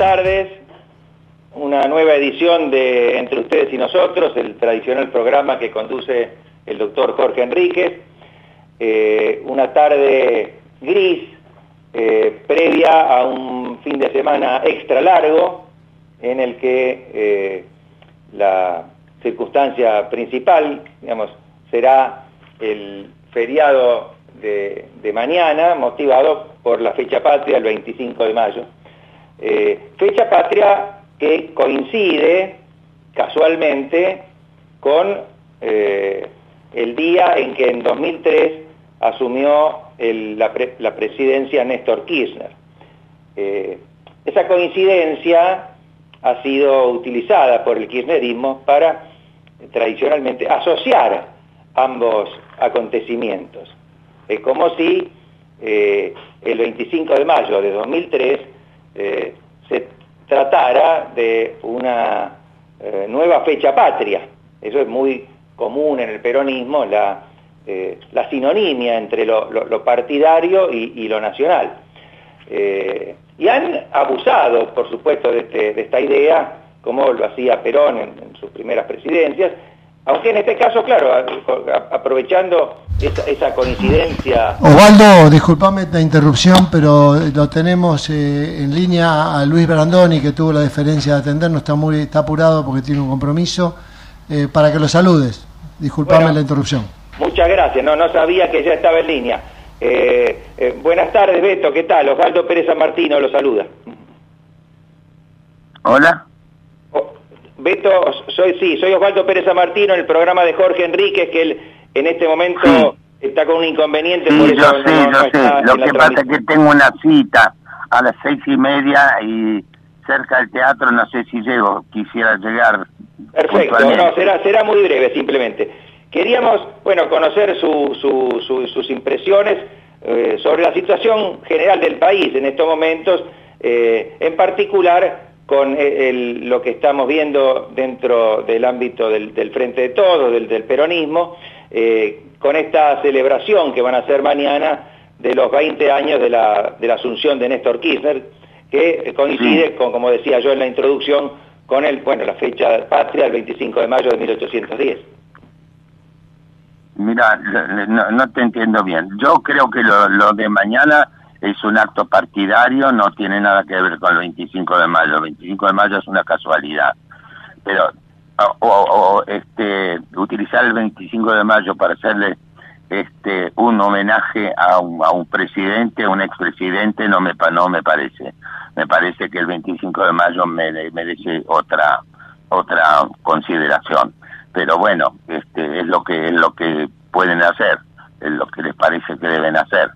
Tardes, una nueva edición de Entre ustedes y nosotros, el tradicional programa que conduce el doctor Jorge Enríquez. Eh, una tarde gris, eh, previa a un fin de semana extra largo, en el que eh, la circunstancia principal, digamos, será el feriado de, de mañana, motivado por la fecha patria, el 25 de mayo. Eh, fecha patria que coincide casualmente con eh, el día en que en 2003 asumió la, pre, la, presidencia Néstor Kirchner. Eh, esa coincidencia ha sido utilizada por el kirchnerismo para tradicionalmente asociar ambos acontecimientos. Es como si el 25 de mayo de 2003 eh, se tratara de una eh, nueva fecha patria. Eso es muy común en el peronismo, la, eh, la sinonimia entre lo, partidario y, lo nacional. Y han abusado, por supuesto, de, este, de, esta idea, como lo hacía Perón en sus primeras presidencias, aunque en este caso, claro, aprovechando esa, esa coincidencia... Osvaldo, disculpame la interrupción, pero lo tenemos eh, en línea a Luis Brandoni, que tuvo la deferencia de atendernos, está, muy, está apurado porque tiene un compromiso, eh, para que lo saludes. Disculpame bueno, la interrupción. Muchas gracias, no, no sabía que ya estaba en línea. Eh, eh, buenas tardes, Beto, ¿qué tal? Osvaldo Pérez San Martino lo saluda. Hola. Beto, soy sí, soy Osvaldo Pérez Martino, en el programa de Jorge Enríquez, que él en este momento sí. está con un inconveniente. Sí, por eso yo sé, no, yo sé. Lo que pasa es que tengo una cita a las seis y media y cerca del teatro no sé si llego, quisiera llegar. Perfecto, no, será, será muy breve simplemente. Queríamos, bueno, conocer su, su, su, sus impresiones eh, sobre la situación general del país en estos momentos, eh, en particular con el, lo que estamos viendo dentro del ámbito del, del Frente de Todos, del, del peronismo, eh, con esta celebración que van a hacer mañana de los 20 años de la, de la asunción de Néstor Kirchner, que coincide con, como decía yo en la introducción, con el, bueno, la fecha patria, el 25 de mayo de 1810. Mira, no, no te entiendo bien. Yo creo que lo, lo de mañana es un acto partidario, no tiene nada que ver con el 25 de mayo. El 25 de mayo es una casualidad. Pero o, o, este utilizar el 25 de mayo para hacerle este un homenaje a un, a un presidente, un expresidente, no me no me parece. Me parece que el 25 de mayo merece otra otra consideración. Pero bueno, este es lo que es lo que pueden hacer, es lo que les parece que deben hacer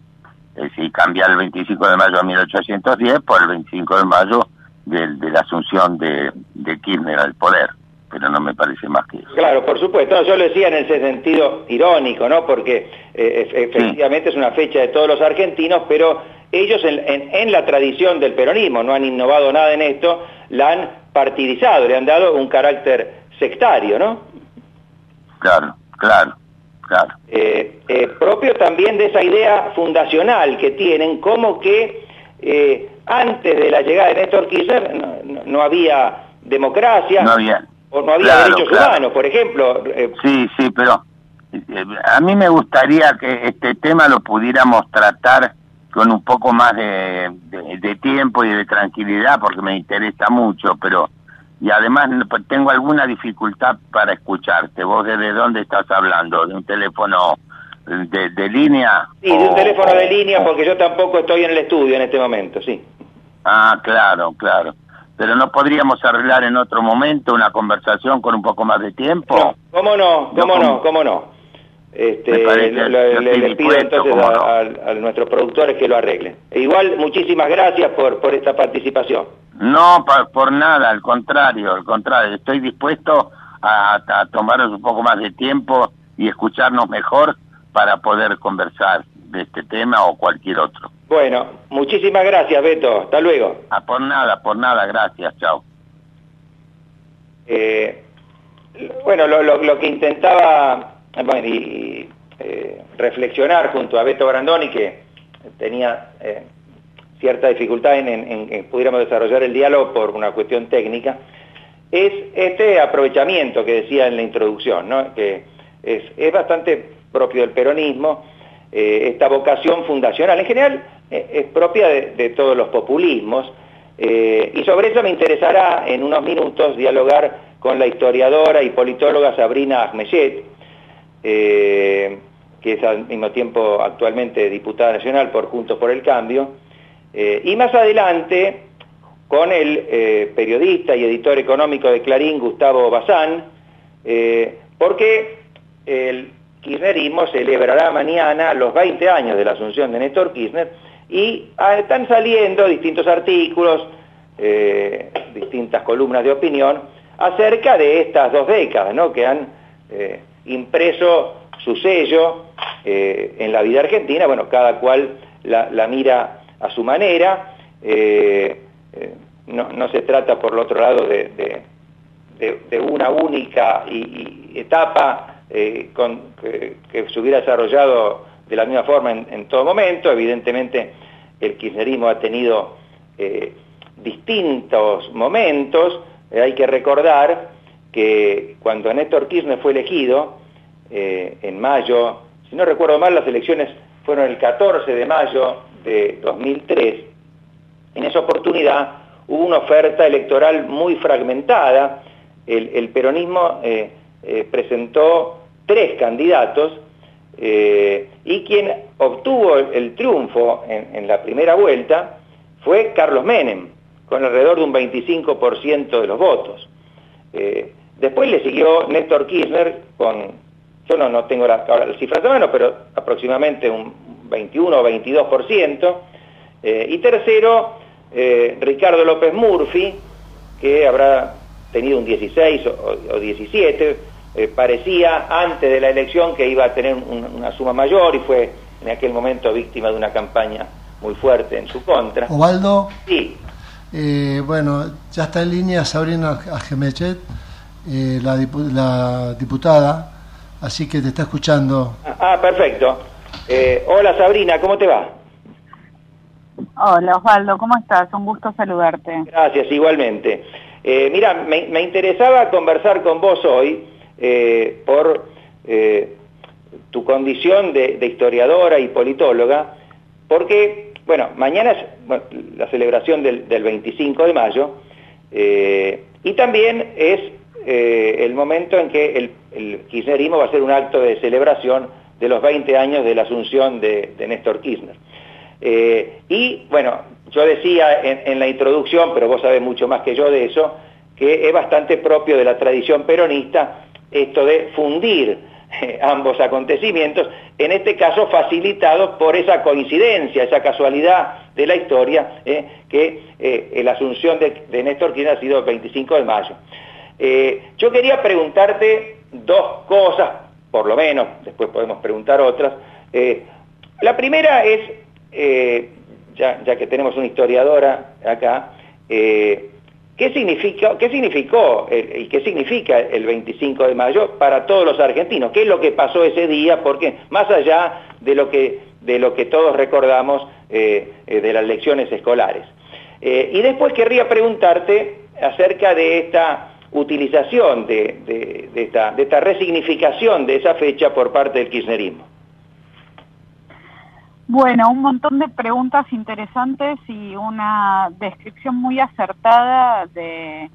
es decir, cambiar el 25 de mayo de 1810 por el 25 de mayo de, de la asunción de, de, Kirchner al poder, pero no me parece más que eso. Claro, por supuesto, yo lo decía en ese sentido irónico, ¿no? Porque eh, efectivamente sí. es una fecha de todos los argentinos, pero ellos en, en, en, la tradición del peronismo no han innovado nada en esto, la han partidizado, le han dado un carácter sectario, ¿no? Claro, claro. Claro. Eh, eh, propio también de esa idea fundacional que tienen, como que eh, antes de la llegada de Néstor Kirchner no, no, no había democracia no había, o no había claro, derechos claro. humanos, por ejemplo. Eh, sí, sí, pero a mí me gustaría que este tema lo pudiéramos tratar con un poco más de, de, de tiempo y de tranquilidad porque me interesa mucho, pero y además tengo alguna dificultad para escucharte. ¿Vos desde dónde estás hablando? ¿De un teléfono de, de línea? Sí, de un teléfono de línea porque yo tampoco estoy en el estudio en este momento, sí. Ah, claro, claro. Pero no podríamos arreglar en otro momento una conversación con un poco más de tiempo. No, ¿cómo no? ¿Cómo no? ¿Cómo no? Este, parece, le, le, le pido entonces a, no. a, a, nuestros productores que lo arreglen. E igual, muchísimas gracias por, por esta participación. No, pa, por nada, al contrario, al contrario, estoy dispuesto a, a tomarnos un poco más de tiempo y escucharnos mejor para poder conversar de este tema o cualquier otro. Bueno, muchísimas gracias, Beto. Hasta luego. Ah, por nada, por nada, gracias. Chao. Eh, bueno, lo, lo, lo que intentaba y eh, reflexionar junto a Beto Brandoni, que tenía eh, cierta dificultad en, que pudiéramos desarrollar el diálogo por una cuestión técnica, es este aprovechamiento que decía en la introducción, que es, bastante propio del peronismo, eh, esta vocación fundacional. En general es propia de, todos los populismos, y sobre eso me interesará en unos minutos dialogar con la historiadora y politóloga Sabrina Ahmeyet, que es al mismo tiempo actualmente diputada nacional por Juntos por el Cambio, y más adelante con el periodista y editor económico de Clarín, Gustavo Bazán, porque el kirchnerismo celebrará mañana los 20 años de la asunción de Néstor Kirchner y ah, están saliendo distintos artículos, eh, distintas columnas de opinión acerca de estas dos décadas ¿no? que han eh, impreso su sello eh, en la vida argentina, bueno, cada cual la, mira a su manera, no, se trata por el otro lado de, una única etapa eh, que, se hubiera desarrollado de la misma forma en, todo momento. Evidentemente el kirchnerismo ha tenido eh, distintos momentos. Eh, hay que recordar que cuando Néstor Kirchner fue elegido, en mayo, si no recuerdo mal, las elecciones fueron el 14 de mayo de 2003, en esa oportunidad hubo una oferta electoral muy fragmentada, el, peronismo eh, presentó tres candidatos eh, y quien obtuvo el, triunfo en, la primera vuelta fue Carlos Menem, con alrededor de un 25% de los votos. Eh, después le siguió Néstor Kirchner con, yo no, no tengo la, cifra de mano, pero aproximadamente un 21 o 22%. y tercero, Ricardo López Murphy, que habrá tenido un 16 o 17, eh, parecía antes de la elección que iba a tener una suma mayor y fue en aquel momento víctima de una campaña muy fuerte en su contra. Ovaldo. Sí. Eh, bueno, ya está en línea Sabrina Ajemechet, eh, la, diputada, así que te está escuchando. Ah, perfecto. hola Sabrina, ¿cómo te va? Hola Osvaldo, ¿cómo estás? Un gusto saludarte. Gracias, igualmente. mira, me, me, interesaba conversar con vos hoy eh, por eh, tu condición de, historiadora y politóloga, porque, bueno, mañana es la celebración del, 25 de mayo, eh, y también es el momento en que el, kirchnerismo va a hacer un acto de celebración de los 20 años de la asunción de, Néstor Kirchner. y bueno, yo decía en, la introducción, pero vos sabés mucho más que yo de eso, que es bastante propio de la tradición peronista esto de fundir eh, ambos acontecimientos, en este caso facilitado por esa coincidencia, esa casualidad de la historia, eh, que eh, la asunción de, Néstor Kirchner ha sido el 25 de mayo. Yo quería preguntarte dos cosas, por lo menos, después podemos preguntar otras. la primera es, ya, ya, que tenemos una historiadora acá, ¿Qué, significa, ¿Qué significó y qué significa el 25 de mayo para todos los argentinos? ¿Qué es lo que pasó ese día? Porque más allá de lo que, de lo que todos recordamos eh, eh, de las lecciones escolares. Eh, y después querría preguntarte acerca de esta utilización, de, esta, de esta resignificación de esa fecha por parte del kirchnerismo. Bueno, un montón de preguntas interesantes y una descripción muy acertada de,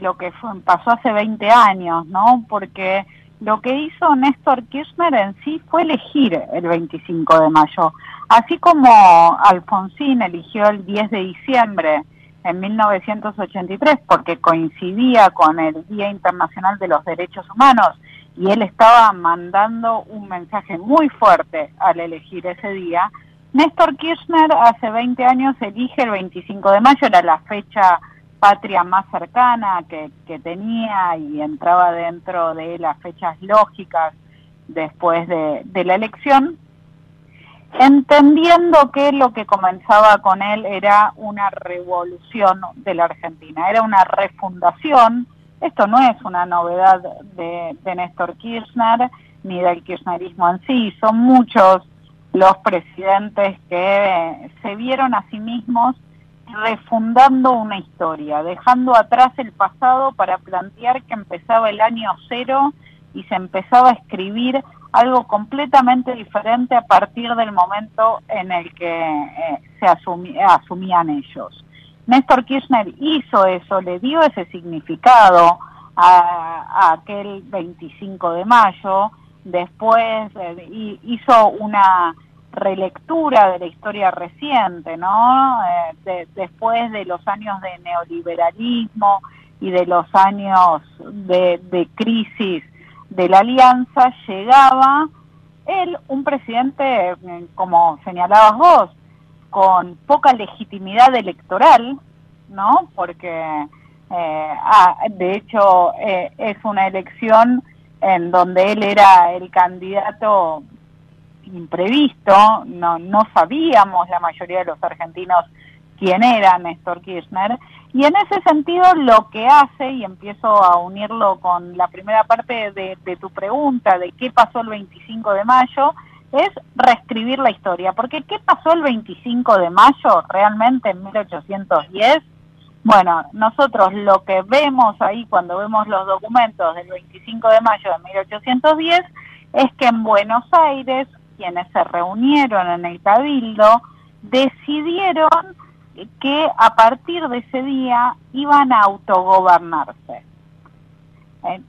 lo que pasó hace 20 años, ¿no? Porque lo que hizo Néstor Kirchner en sí fue elegir el 25 de mayo. Así como Alfonsín eligió el 10 de diciembre en 1983 porque coincidía con el Día Internacional de los Derechos Humanos y él estaba mandando un mensaje muy fuerte al elegir ese día. Néstor Kirchner hace 20 años elige el 25 de mayo, era la fecha patria más cercana que, tenía y entraba dentro de las fechas lógicas después de, de la elección, entendiendo que lo que comenzaba con él era una revolución de la Argentina, era una refundación, esto no es una novedad de, Néstor Kirchner ni del kirchnerismo en sí, son muchos los presidentes que se vieron a sí mismos refundando una historia, dejando atrás el pasado para plantear que empezaba el año cero y se empezaba a escribir algo completamente diferente a partir del momento en el que eh, se asumían ellos. Néstor Kirchner hizo eso, le dio ese significado a, aquel 25 de mayo, después eh, hizo una relectura de la historia reciente, ¿no? Eh, después de los años de neoliberalismo y de los años de, de crisis de la alianza, llegaba él, un presidente, eh, como señalabas vos, con poca legitimidad electoral, ¿no? Porque, eh, ah, de hecho, eh, es una elección en donde él era el candidato imprevisto, no, no sabíamos la mayoría de los argentinos quién era Néstor Kirchner, y en ese sentido lo que hace, y empiezo a unirlo con la primera parte de, tu pregunta de qué pasó el 25 de mayo, es reescribir la historia, porque ¿qué pasó el 25 de mayo realmente en 1810? Bueno, nosotros lo que vemos ahí cuando vemos los documentos del 25 de mayo de 1810 es que en Buenos Aires, quienes se reunieron en el Cabildo, decidieron que a partir de ese día iban a autogobernarse.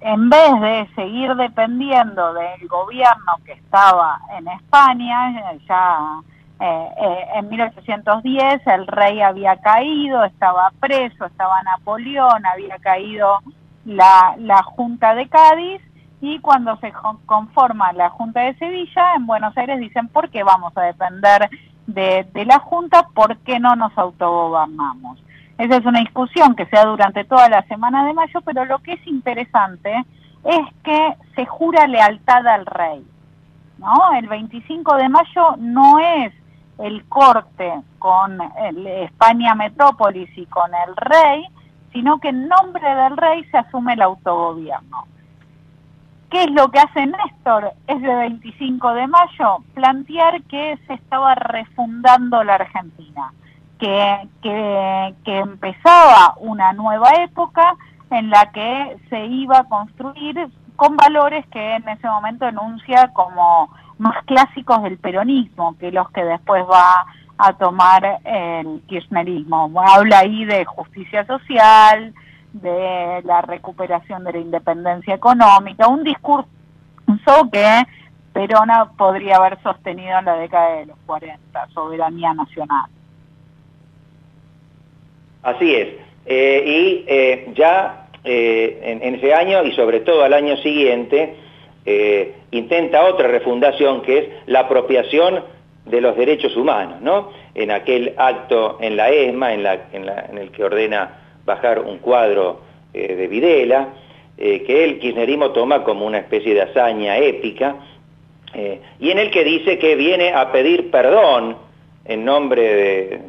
En, vez de seguir dependiendo del gobierno que estaba en España, ya eh, eh, en 1810 el rey había caído, estaba preso, estaba Napoleón, había caído la, la Junta de Cádiz y cuando se conforma la Junta de Sevilla, en Buenos Aires dicen, ¿por qué vamos a depender de, de la Junta? ¿Por qué no nos autogobernamos? Esa es una discusión que se da durante toda la semana de mayo, pero lo que es interesante es que se jura lealtad al rey. ¿no? El 25 de mayo no es el corte con España Metrópolis y con el rey, sino que en nombre del rey se asume el autogobierno. ¿Qué es lo que hace Néstor ese 25 de mayo? Plantear que se estaba refundando la Argentina que, que, empezaba una nueva época en la que se iba a construir con valores que en ese momento enuncia como más clásicos del peronismo que los que después va a tomar el kirchnerismo. Habla ahí de justicia social, de la recuperación de la independencia económica, un discurso que Perona podría haber sostenido en la década de los 40, soberanía nacional. Así es. Eh, y eh, ya eh, en, ese año y sobre todo al año siguiente intenta otra refundación que es la apropiación de los derechos humanos, ¿no? En aquel acto en la ESMA, en, en, el que ordena bajar un cuadro de Videla, que el kirchnerismo toma como una especie de hazaña épica, y en el que dice que viene a pedir perdón en nombre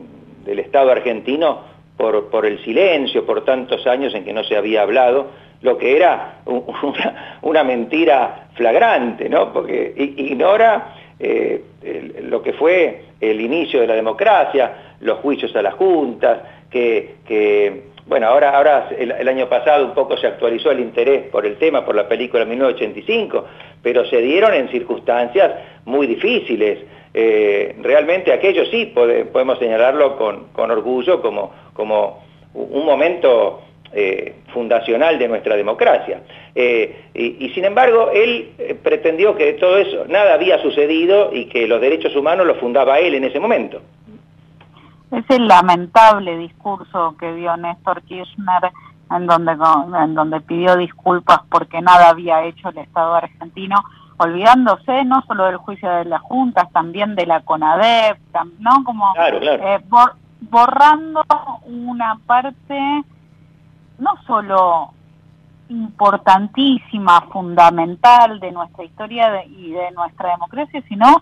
del Estado argentino por, el silencio, por tantos años en que no se había hablado, lo que era una, mentira flagrante, ¿no? porque ignora eh, lo que fue el inicio de la democracia, los juicios a las juntas, que, bueno, ahora, ahora el, año pasado un poco se actualizó el interés por el tema, por la película 1985, pero se dieron en circunstancias muy difíciles. Eh, realmente aquello sí podemos señalarlo con, con orgullo como como un momento eh, fundacional de nuestra democracia. Eh, y, sin embargo, él pretendió que todo eso, nada había sucedido y que los derechos humanos los fundaba él en ese momento. Es el lamentable discurso que dio Néstor Kirchner en donde, en donde pidió disculpas porque nada había hecho el Estado argentino, olvidándose no solo del juicio de las juntas, también de la CONADEP, ¿no? Como claro, claro borrando una parte no solo importantísima, fundamental de nuestra historia y de nuestra democracia, sino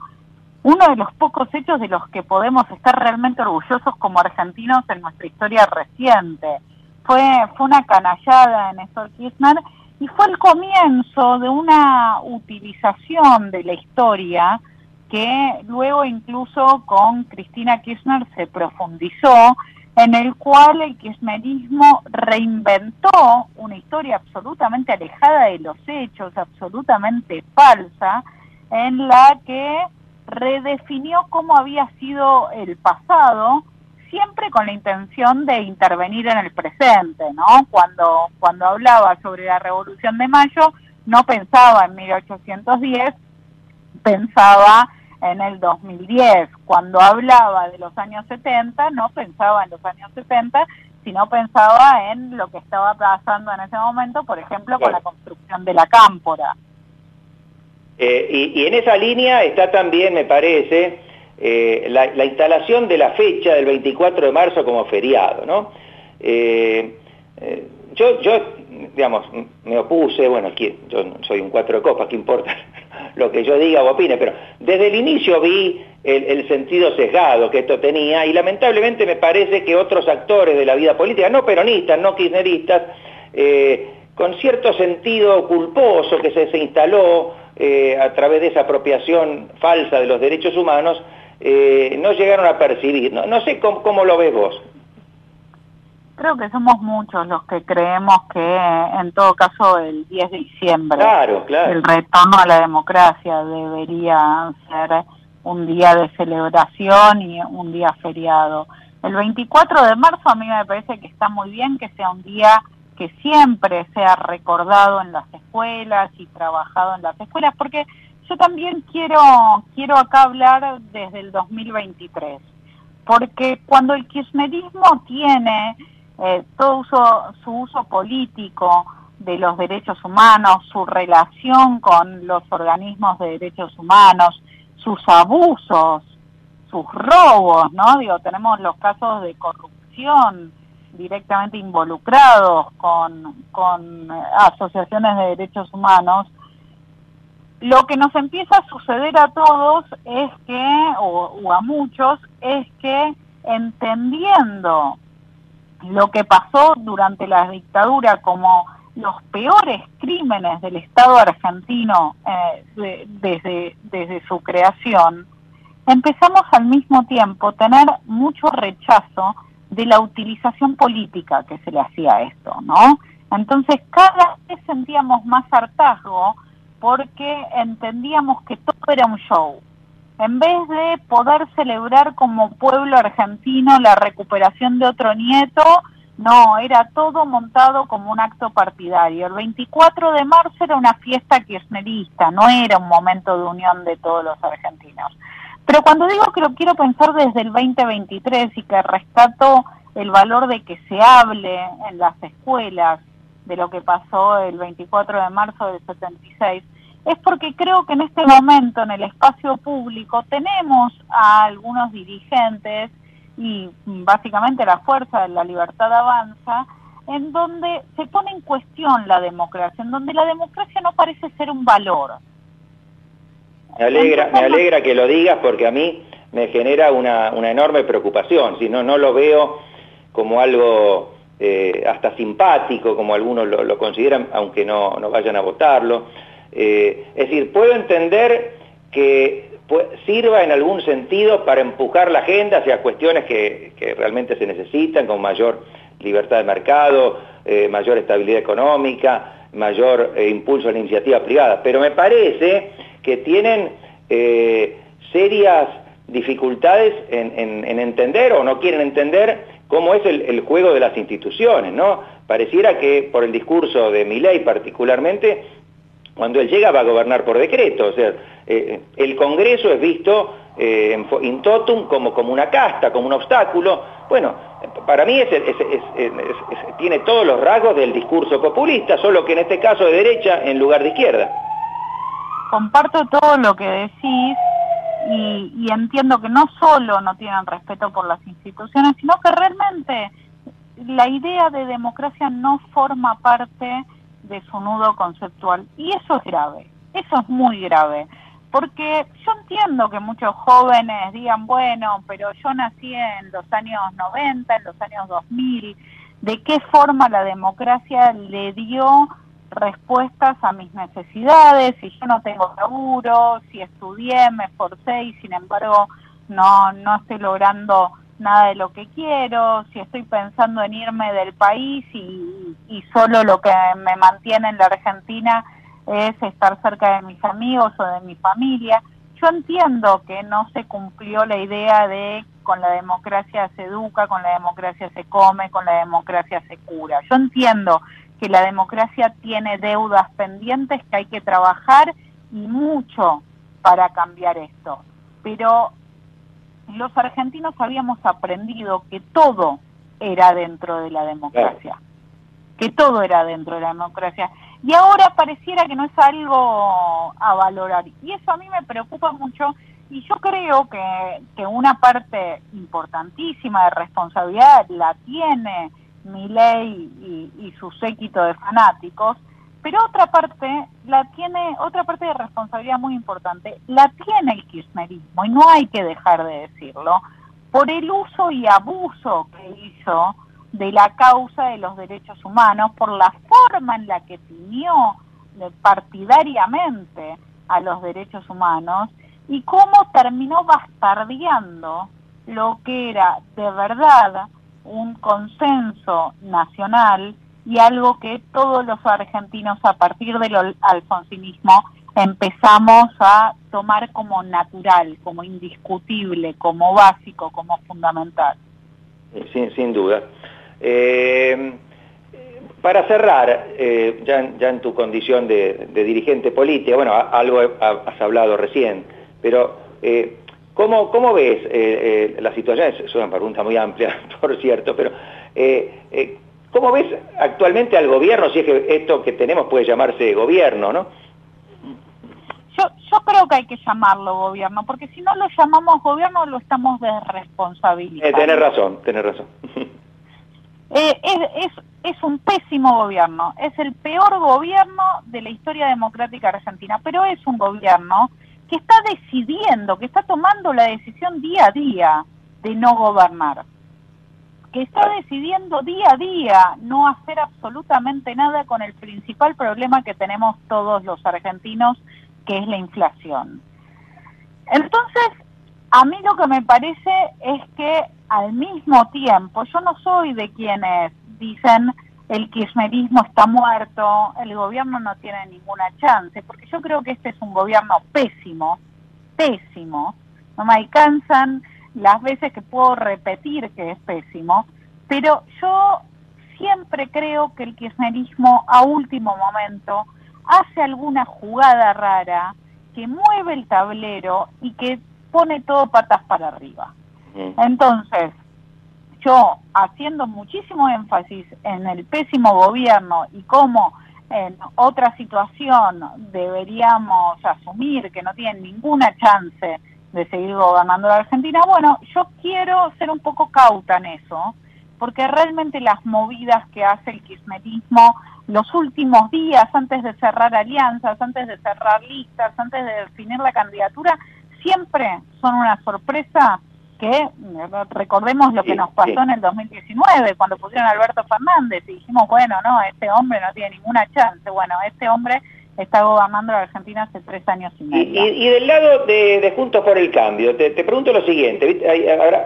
uno de los pocos hechos de los que podemos estar realmente orgullosos como argentinos en nuestra historia reciente. Fue, fue una canallada en Néstor Kirchner y fue el comienzo de una utilización de la historia que luego incluso con Cristina Kirchner se profundizó, en el cual el kirchnerismo reinventó una historia absolutamente alejada de los hechos, absolutamente falsa, en la que redefinió cómo había sido el pasado, siempre con la intención de intervenir en el presente, ¿no? Cuando, cuando hablaba sobre la Revolución de Mayo, no pensaba en 1810, pensaba en el 2010. Cuando hablaba de los años 70, no pensaba en los años 70, sino pensaba en lo que estaba pasando en ese momento, por ejemplo, con la construcción de la cámpora. Eh, y, en esa línea está también, me parece, eh, la, instalación de la fecha del 24 de marzo como feriado. Eh, yo, digamos, me opuse, bueno, yo soy un cuatro de copas, ¿qué importa lo que yo diga o opine? Pero desde el inicio vi el, sentido sesgado que esto tenía y lamentablemente me parece que otros actores de la vida política, no peronistas, no kirchneristas, con cierto sentido culposo que se instaló eh, a través de esa apropiación falsa de los derechos humanos, eh, no llegaron a percibir. No, sé cómo, lo ves vos. Creo que somos muchos los que creemos que en todo caso el 10 de diciembre el retorno a la democracia debería ser un día de celebración y un día feriado. El 24 de marzo a mí me parece que está muy bien que sea un día que siempre sea recordado en las escuelas y trabajado en las escuelas, porque yo también quiero, quiero acá hablar desde el 2023, porque cuando el kirchnerismo tiene eh, todo su uso político de los derechos humanos, su relación con los organismos de derechos humanos, sus abusos, sus robos, ¿no? Digo, tenemos los casos de corrupción, directamente involucrados con, con asociaciones de derechos humanos, lo que nos empieza a suceder a todos es que, o, a muchos, es que entendiendo lo que pasó durante la dictadura como los peores crímenes del Estado argentino eh, desde, desde su creación, empezamos al mismo tiempo a tener mucho rechazo de la utilización política que se le hacía a esto, ¿no? Entonces cada vez sentíamos más hartazgo porque entendíamos que todo era un show. En vez de poder celebrar como pueblo argentino la recuperación de otro nieto, no, era todo montado como un acto partidario. El 24 de marzo era una fiesta kirchnerista, no era un momento de unión de todos los argentinos. Pero cuando digo que lo quiero pensar desde el 2023 y que rescato el valor de que se hable en las escuelas de lo que pasó el 24 de marzo del 76, es porque creo que en este momento en el espacio público tenemos a algunos dirigentes y básicamente la fuerza de la libertad avanza, en donde se pone en cuestión la democracia, en donde la democracia no parece ser un valor, me alegra, me alegra que lo digas porque a mí me genera una, enorme preocupación, si no, no lo veo como algo eh, hasta simpático, como algunos lo, consideran, aunque no, vayan a votarlo. Eh, es decir, puedo entender que sirva en algún sentido para empujar la agenda hacia cuestiones que, realmente se necesitan, con mayor libertad de mercado, eh, mayor estabilidad económica, mayor impulso a la iniciativa privada. Pero me parece que tienen eh, serias dificultades en, entender o no quieren entender cómo es el, juego de las instituciones, ¿no? Pareciera que por el discurso de Milei particularmente, cuando él llega va a gobernar por decreto, o sea, eh, el Congreso es visto eh, in totum como, como una casta, como un obstáculo. Bueno, para mí tiene todos los rasgos del discurso populista, solo que en este caso de derecha en lugar de izquierda comparto todo lo que decís y, entiendo que no solo no tienen respeto por las instituciones, sino que realmente la idea de democracia no forma parte de su nudo conceptual. Y eso es grave, eso es muy grave. Porque yo entiendo que muchos jóvenes digan, bueno, pero yo nací en los años 90, en los años 2000, ¿de qué forma la democracia le dio respuestas a mis necesidades, si yo no tengo laburo, si estudié, me esforcé y sin embargo no, no estoy logrando nada de lo que quiero, si estoy pensando en irme del país y, y solo lo que me mantiene en la Argentina es estar cerca de mis amigos o de mi familia. Yo entiendo que no se cumplió la idea de con la democracia se educa, con la democracia se come, con la democracia se cura. Yo entiendo que la democracia tiene deudas pendientes que hay que trabajar y mucho para cambiar esto. Pero los argentinos habíamos aprendido que todo era dentro de la democracia, que todo era dentro de la democracia. Y ahora pareciera que no es algo a valorar. Y eso a mí me preocupa mucho y yo creo que, que una parte importantísima de responsabilidad la tiene mi ley y, su séquito de fanáticos, pero otra parte la tiene, otra parte de responsabilidad muy importante, la tiene el kirchnerismo, y no hay que dejar de decirlo, por el uso y abuso que hizo de la causa de los derechos humanos, por la forma en la que tiñó partidariamente a los derechos humanos y cómo terminó bastardeando lo que era de verdad un consenso nacional y algo que todos los argentinos a partir del alfonsinismo empezamos a tomar como natural, como indiscutible, como básico, como fundamental. Sin, sin duda. Eh, para cerrar, eh, ya, en tu condición de, dirigente político, bueno, algo has hablado recién, pero eh, ¿cómo, ¿cómo, ves la situación? Es una pregunta muy amplia, por cierto, pero ¿cómo ves actualmente al gobierno, si es que esto que tenemos puede llamarse gobierno, no? Yo, yo creo que hay que llamarlo gobierno, porque si no lo llamamos gobierno lo estamos desresponsabilizando. Eh, tenés razón, tenés razón. Eh, es, es, un pésimo gobierno, es el peor gobierno de la historia democrática argentina, pero es un gobierno que está decidiendo, que está tomando la decisión día a día de no gobernar, que está decidiendo día a día no hacer absolutamente nada con el principal problema que tenemos todos los argentinos, que es la inflación. Entonces, a mí lo que me parece es que al mismo tiempo, yo no soy de quienes dicen el kirchnerismo está muerto, el gobierno no tiene ninguna chance, porque yo creo que este es un gobierno pésimo, pésimo, no me alcanzan las veces que puedo repetir que es pésimo, pero yo siempre creo que el kirchnerismo a último momento hace alguna jugada rara que mueve el tablero y que pone todo patas para arriba. Entonces, yo haciendo muchísimo énfasis en el pésimo gobierno y cómo en otra situación deberíamos asumir que no tienen ninguna chance de seguir gobernando la Argentina, bueno, yo quiero ser un poco cauta en eso, porque realmente las movidas que hace el kirchnerismo los últimos días, antes de cerrar alianzas, antes de cerrar listas, antes de definir la candidatura, siempre son una sorpresa que recordemos lo que nos pasó en el 2019 cuando pusieron a Alberto Fernández y dijimos, bueno, no, este hombre no tiene ninguna chance. Bueno, este hombre está gobernando la Argentina hace tres años y medio. Y, del lado de, Juntos por el Cambio, te, pregunto lo siguiente,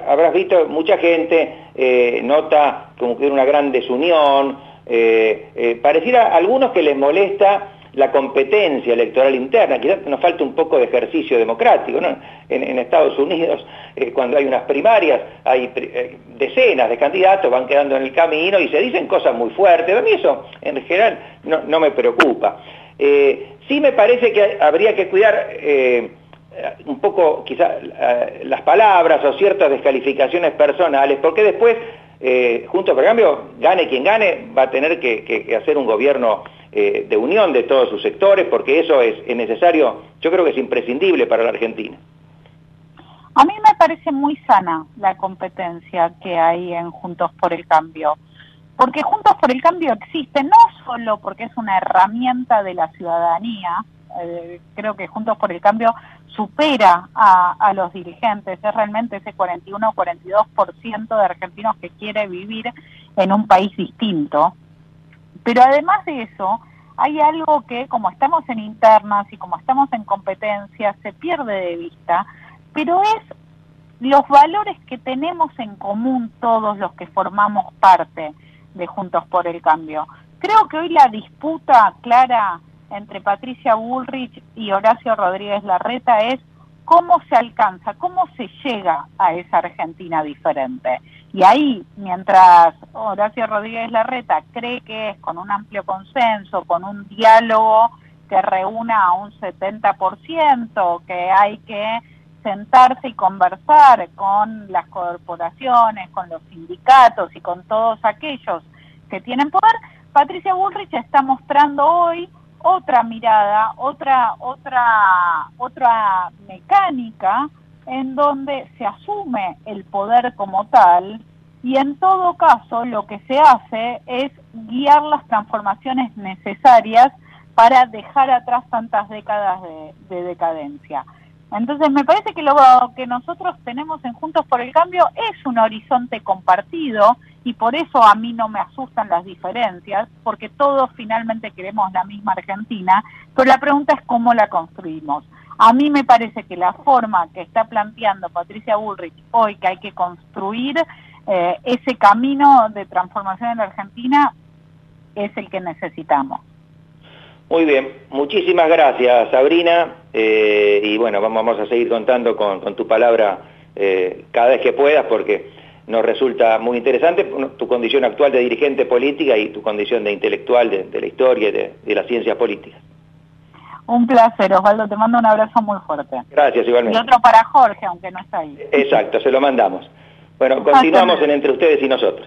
habrás visto mucha gente eh, nota como que una gran desunión, eh, eh, pareciera a algunos que les molesta la competencia electoral interna, quizás nos falta un poco de ejercicio democrático. ¿no? En, Estados Unidos, eh, cuando hay unas primarias, hay eh, decenas de candidatos, van quedando en el camino y se dicen cosas muy fuertes. A mí eso, en general, no, me preocupa. Eh, sí me parece que habría que cuidar un poco quizás las palabras o ciertas descalificaciones personales, porque después, junto por cambio, gane quien gane, va a tener que hacer un gobierno eh, de unión de todos sus sectores, porque eso es, necesario, yo creo que es imprescindible para la Argentina. A mí me parece muy sana la competencia que hay en Juntos por el Cambio, porque Juntos por el Cambio existe no solo porque es una herramienta de la ciudadanía, eh, creo que Juntos por el Cambio supera a, a los dirigentes, es realmente ese 41 o 42% de argentinos que quiere vivir en un país distinto, pero además de eso, hay algo que como estamos en internas y como estamos en competencias se pierde de vista, pero es los valores que tenemos en común todos los que formamos parte de Juntos por el Cambio. Creo que hoy la disputa clara entre Patricia Bullrich y Horacio Rodríguez Larreta es cómo se alcanza, cómo se llega a esa Argentina diferente. Y ahí, mientras Horacio Rodríguez Larreta cree que es con un amplio consenso, con un diálogo que reúna a un 70%, que hay que sentarse y conversar con las corporaciones, con los sindicatos y con todos aquellos que tienen poder, Patricia Bullrich está mostrando hoy otra mirada, otra, otra, otra mecánica en donde se asume el poder como tal y en todo caso lo que se hace es guiar las transformaciones necesarias para dejar atrás tantas décadas de, decadencia. Entonces me parece que lo que nosotros tenemos en Juntos por el Cambio es un horizonte compartido y por eso a mí no me asustan las diferencias, porque todos finalmente queremos la misma Argentina, pero la pregunta es cómo la construimos. A mí me parece que la forma que está planteando Patricia Bullrich hoy, que hay que construir eh, ese camino de transformación en la Argentina, es el que necesitamos. Muy bien, muchísimas gracias Sabrina eh, y bueno, vamos a seguir contando con, tu palabra eh, cada vez que puedas porque nos resulta muy interesante tu condición actual de dirigente política y tu condición de intelectual de, la historia y de, de las ciencias políticas. Un placer, Osvaldo, te mando un abrazo muy fuerte. Gracias, igualmente. Y otro para Jorge, aunque no está ahí. Exacto, se lo mandamos. Bueno, continuamos en Entre Ustedes y Nosotros.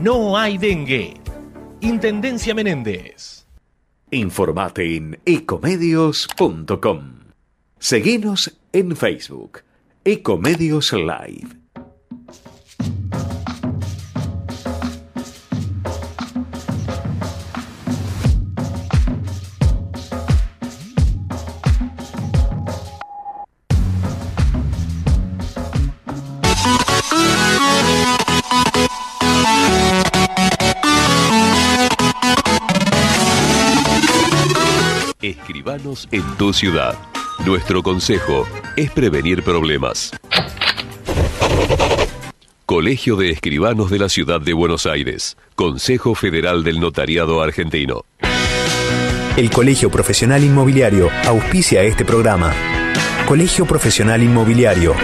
no hay dengue. Intendencia Menéndez. Informate en ecomedios.com. Seguinos en Facebook. Ecomedios Live. En tu ciudad. Nuestro consejo es prevenir problemas. Colegio de Escribanos de la Ciudad de Buenos Aires. Consejo Federal del Notariado Argentino. El Colegio Profesional Inmobiliario auspicia este programa. Colegio Profesional Inmobiliario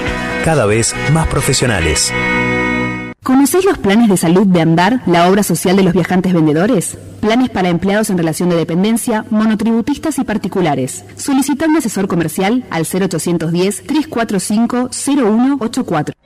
cada vez más profesionales. ¿Conocéis los planes de salud de Andar, la obra social de los viajantes vendedores? Planes para empleados en relación de dependencia, monotributistas y particulares. Solicita un asesor comercial al 0810 345 0184.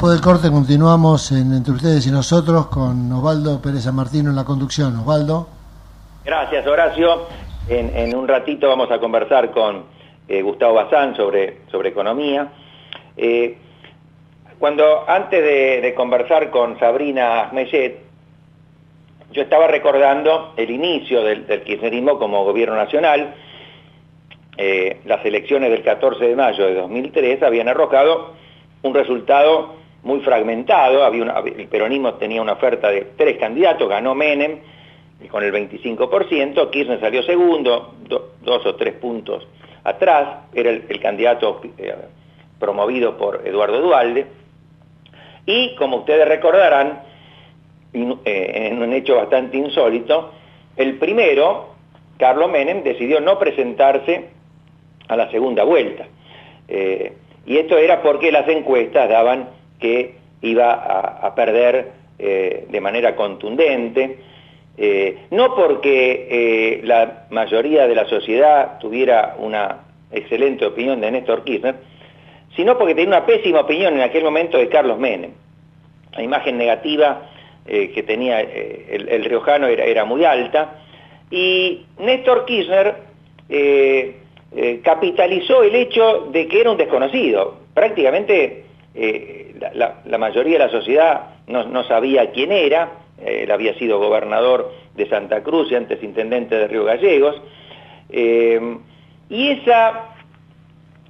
Después del corte continuamos en, entre ustedes y nosotros con Osvaldo Pérez San Martino en la conducción. Osvaldo. Gracias, Horacio. En, un ratito vamos a conversar con eh, Gustavo Bazán sobre, sobre economía. Eh, cuando antes de, de, conversar con Sabrina Mellet, yo estaba recordando el inicio del, del kirchnerismo como gobierno nacional. Eh, las elecciones del 14 de mayo de 2003 habían arrojado un resultado muy fragmentado, había el peronismo tenía una oferta de tres candidatos, ganó Menem con el 25%, Kirchner salió segundo, do, dos o tres puntos atrás, era el, candidato eh, promovido por Eduardo Dualde, y como ustedes recordarán, eh, en un hecho bastante insólito, el primero, Carlos Menem, decidió no presentarse a la segunda vuelta. Eh, y esto era porque las encuestas daban que iba a, perder eh, de manera contundente, eh, no porque eh, la mayoría de la sociedad tuviera una excelente opinión de Néstor Kirchner, sino porque tenía una pésima opinión en aquel momento de Carlos Menem. La imagen negativa que tenía el, riojano era, era, muy alta, y Néstor Kirchner capitalizó el hecho de que era un desconocido. Prácticamente la, mayoría de la sociedad no, sabía quién era, eh, él había sido gobernador de Santa Cruz y antes intendente de Río Gallegos, eh, y esa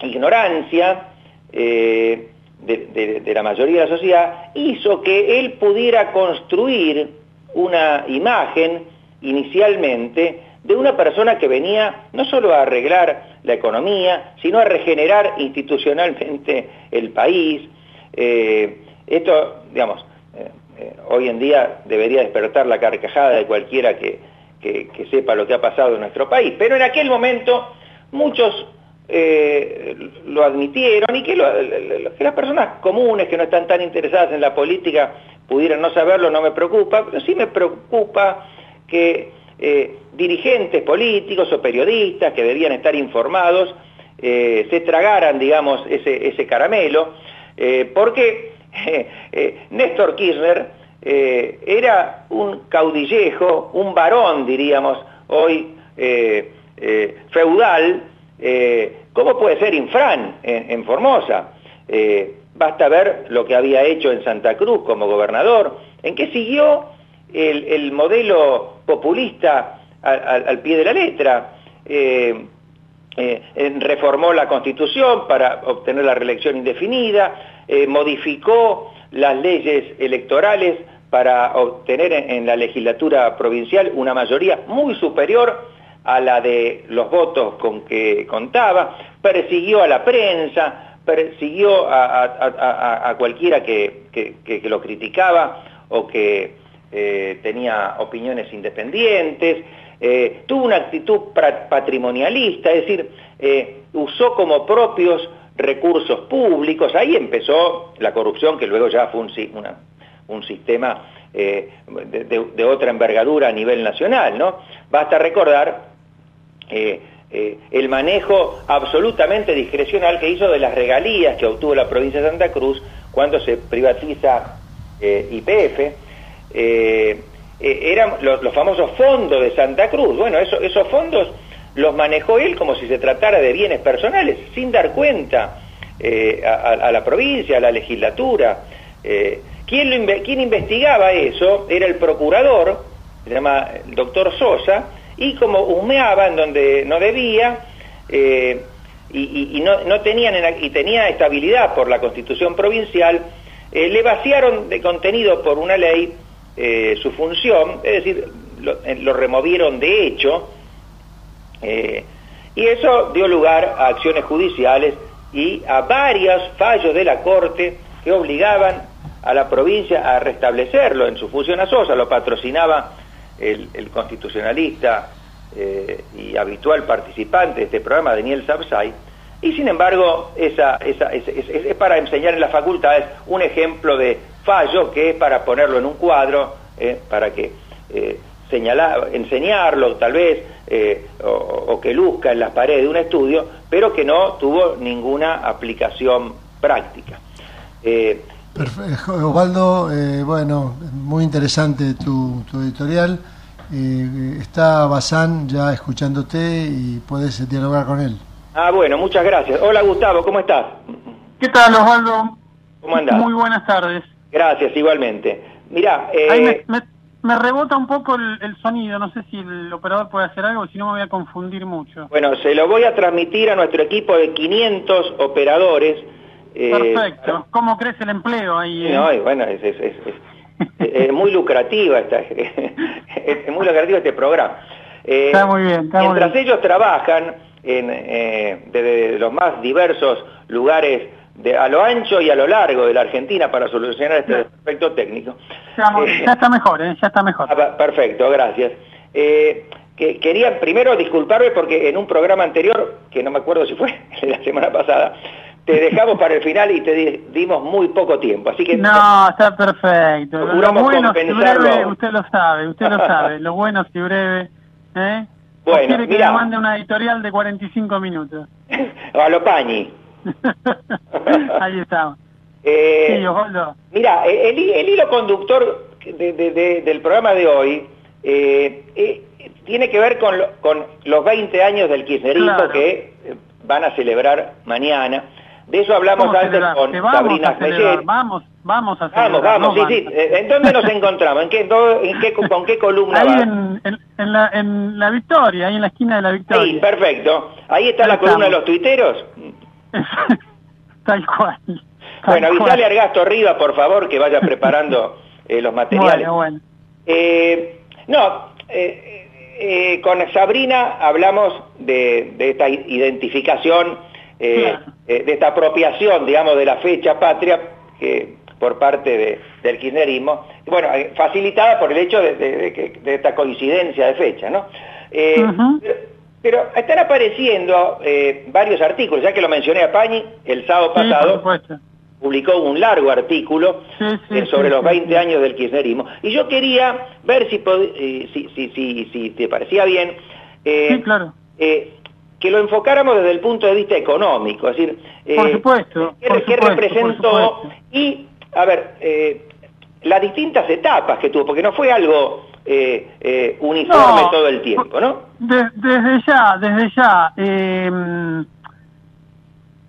ignorancia de, de, de la mayoría de la sociedad hizo que él pudiera construir una imagen inicialmente de una persona que venía no solo a arreglar la economía, sino a regenerar institucionalmente el país. Eh, esto, digamos, eh, eh, hoy en día debería despertar la carcajada de cualquiera que, que, sepa lo que ha pasado en nuestro país, pero en aquel momento muchos lo admitieron y que, las personas comunes que no están tan interesadas en la política pudieran no saberlo, no me preocupa, pero sí me preocupa que dirigentes políticos o periodistas que debían estar informados se tragaran, digamos, ese, ese caramelo, eh, porque Néstor Kirchner era un caudillejo, un varón, diríamos, hoy feudal, ¿cómo puede ser Infran en, Formosa? basta ver lo que había hecho en Santa Cruz como gobernador, en que siguió el, el modelo populista al, pie de la letra. Eh, eh, reformó la Constitución para obtener la reelección indefinida, eh, modificó las leyes electorales para obtener en, la legislatura provincial una mayoría muy superior a la de los votos con que contaba, persiguió a la prensa, persiguió a, cualquiera que, lo criticaba o que eh, tenía opiniones independientes, eh, tuvo una actitud patrimonialista, es decir, eh, usó como propios recursos públicos, ahí empezó la corrupción que luego ya fue un, sistema de, de, de, otra envergadura a nivel nacional, ¿no? Basta recordar el manejo absolutamente discrecional que hizo de las regalías que obtuvo la provincia de Santa Cruz cuando se privatiza IPF, eh, eran los, los, famosos fondos de Santa Cruz. Bueno, eso, esos fondos los manejó él como si se tratara de bienes personales, sin dar cuenta eh, a, la provincia, a la legislatura. Eh, ¿quién, lo, ¿Quién investigaba eso? Era el procurador, se llama el doctor Sosa, y como humeaba en donde no debía, eh, y, no, no tenían y tenía estabilidad por la constitución provincial, eh, le vaciaron de contenido por una ley eh, su función, es decir, lo, removieron de hecho, y eso dio lugar a acciones judiciales y a varios fallos de la Corte que obligaban a la provincia a restablecerlo en su función a Sosa, lo patrocinaba el, constitucionalista eh, y habitual participante de este programa, Daniel Sabsay, y sin embargo esa, esa, es, es, para enseñar en las facultades un ejemplo de fallo que es para ponerlo en un cuadro, eh, para que eh, señalar, enseñarlo tal vez, o, o, que luzca en las paredes de un estudio, pero que no tuvo ninguna aplicación práctica. Perfecto. Osvaldo, eh, bueno, muy interesante tu, editorial. Eh, está Bazán ya escuchándote y puedes dialogar con él. Ah, bueno, muchas gracias. Hola Gustavo, ¿cómo estás? ¿Qué tal Osvaldo? ¿Cómo andás? Muy buenas tardes. Gracias, igualmente. Mira, eh... me, rebota un poco el, sonido, no sé si el operador puede hacer algo, si no me voy a confundir mucho. Bueno, se lo voy a transmitir a nuestro equipo de 500 operadores eh, Perfecto. ¿Cómo crece el empleo ahí? Eh? No, bueno, es, es, es, muy lucrativa esta, es muy lucrativo este programa. Eh, está muy bien. mientras ellos trabajan en, desde los más diversos lugares de, a lo ancho y a lo largo de la Argentina para solucionar este aspecto técnico. Ya, está mejor, ya está mejor. Ah, perfecto, gracias. que, quería primero disculparme porque en un programa anterior, que no me acuerdo si fue la semana pasada, te dejamos para el final y te dimos muy poco tiempo, así que... No, está perfecto. Lo bueno y breve, usted lo sabe, usted lo sabe. Lo bueno y breve, ¿eh? Bueno, quiere que le mande una editorial de 45 minutos? a lo Pañi. Ahí estamos. Eh, sí, Mira, el, hilo conductor del programa de hoy eh, eh, tiene que ver con, con, los 20 años del kirchnerismo que van a celebrar mañana. De eso hablamos antes con Sabrina Mellet. Vamos, vamos a Vamos, vamos, sí, sí. ¿En dónde nos encontramos? ¿En qué, en qué, ¿Con qué columna Ahí en, en, la, en la Victoria, ahí en la esquina de la Victoria. Sí, perfecto. Ahí está la columna de los tuiteros. tal cual. bueno, avisale al gasto arriba, por favor, que vaya preparando eh, los materiales. Bueno, bueno. Eh, no, eh, con Sabrina hablamos de, de esta identificación de esta apropiación, digamos, de la fecha patria que, por parte del kirchnerismo, bueno, facilitada por el hecho de, esta coincidencia de fecha, ¿no? Pero, están apareciendo varios artículos, ya que lo mencioné a Pañi, el sábado pasado publicó un largo artículo sobre los 20 años del kirchnerismo, y yo quería ver si, si, si, si, te parecía bien, claro. que lo enfocáramos desde el punto de vista económico, es decir, por eh, supuesto, ¿qué, representó y, a ver, eh, las distintas etapas que tuvo, porque no fue algo eh, uniforme todo el tiempo, ¿no? desde ya, desde ya. Em,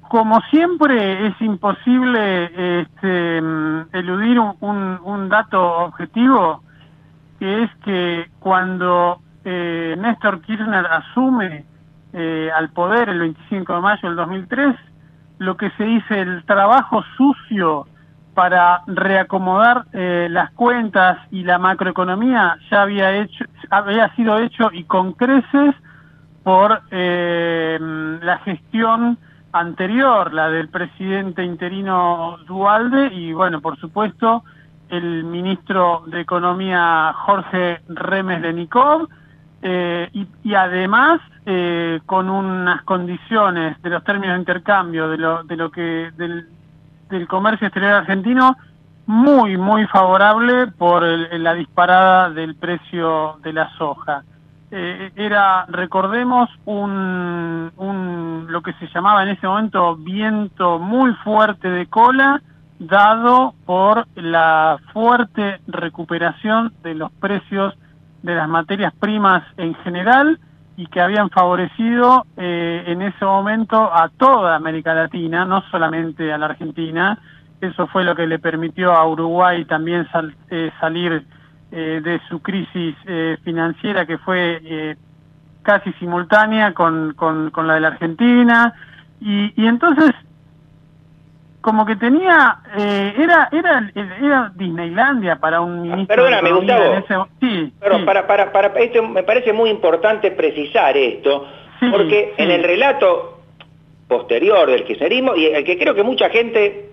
como siempre es imposible este, em, eludir un, un dato objetivo, que es que cuando Néstor Kirchner asume eh, al poder el 25 de mayo del 2003, lo que se dice el trabajo sucio para reacomodar eh, las cuentas y la macroeconomía ya había hecho había sido hecho y con creces por eh, la gestión anterior, la del presidente interino Dualde y bueno, por supuesto, el ministro de Economía Jorge Remes de Nicov eh, y, además eh, con unas condiciones de los términos de intercambio de lo, de lo que del, del comercio exterior argentino muy muy favorable por la disparada del precio de la soja. Eh, era recordemos un, un lo que se llamaba en ese momento viento muy fuerte de cola dado por la fuerte recuperación de los precios de las materias primas en general y que habían favorecido eh, en ese momento a toda América Latina, no solamente a la Argentina. Eso fue lo que le permitió a Uruguay también eh, salir eh, de su crisis financiera que fue casi simultánea con, con, con, la de la Argentina. Y, y entonces como que tenía, eh, era, era, era Disneylandia para un ministro. Perdóname, Gustavo. Sí, Perdón, Para, para, para, esto me parece muy importante precisar esto, porque en el relato posterior del kirchnerismo, y el que creo que mucha gente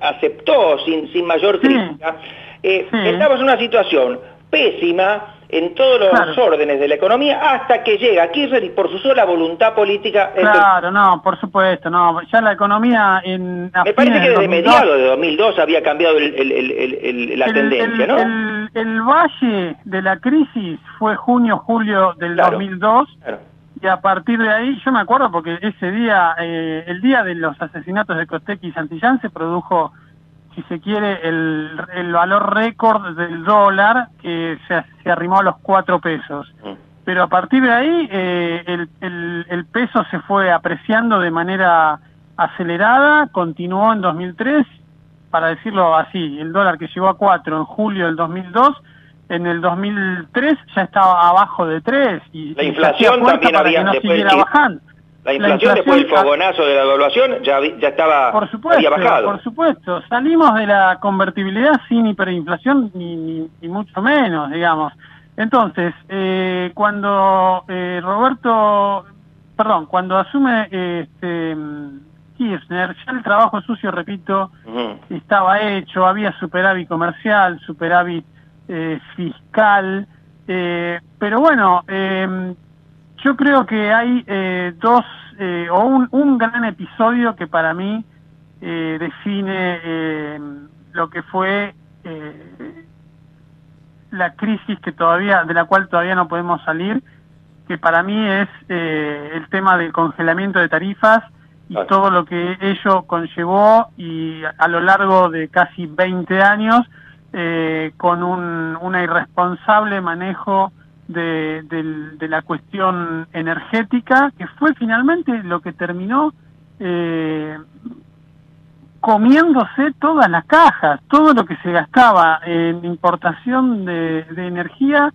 aceptó sin, sin mayor crítica, eh, estamos en una situación pésima en todos los órdenes de la economía hasta que llega Kirchner y por su sola voluntad política... Claro, no, por supuesto, no, ya la economía en... Me parece que desde mediados de 2002 había cambiado la tendencia, ¿no? El, valle de la crisis fue junio, julio del 2002 y a partir de ahí, yo me acuerdo porque ese día, eh, el día de los asesinatos de Costec y Santillán se produjo si se quiere, el, el valor récord del dólar que se, se, arrimó a los cuatro pesos. Mm. Pero a partir de ahí eh, el, el, el, peso se fue apreciando de manera acelerada, continuó en 2003, para decirlo así, el dólar que llegó a cuatro en julio del 2002, en el 2003 ya estaba abajo de tres y la inflación también había no siguiera bajando. La inflación, después del fogonazo de la devaluación ya, ya estaba por supuesto, bajado. Por supuesto, salimos de la convertibilidad sin hiperinflación ni, ni, mucho menos, digamos. Entonces, eh, cuando eh, Roberto, perdón, cuando asume este, Kirchner, ya el trabajo sucio, repito, estaba hecho, había superávit comercial, superávit eh, fiscal, pero bueno, yo creo que hay eh, dos, eh, o un, un, gran episodio que para mí eh, define eh, lo que fue eh, la crisis que todavía, de la cual todavía no podemos salir, que para mí es el tema del congelamiento de tarifas y todo lo que ello conllevó y a lo largo de casi 20 años con un una irresponsable manejo de, la cuestión energética, que fue finalmente lo que terminó eh, comiéndose todas las cajas, todo lo que se gastaba en importación de, energía,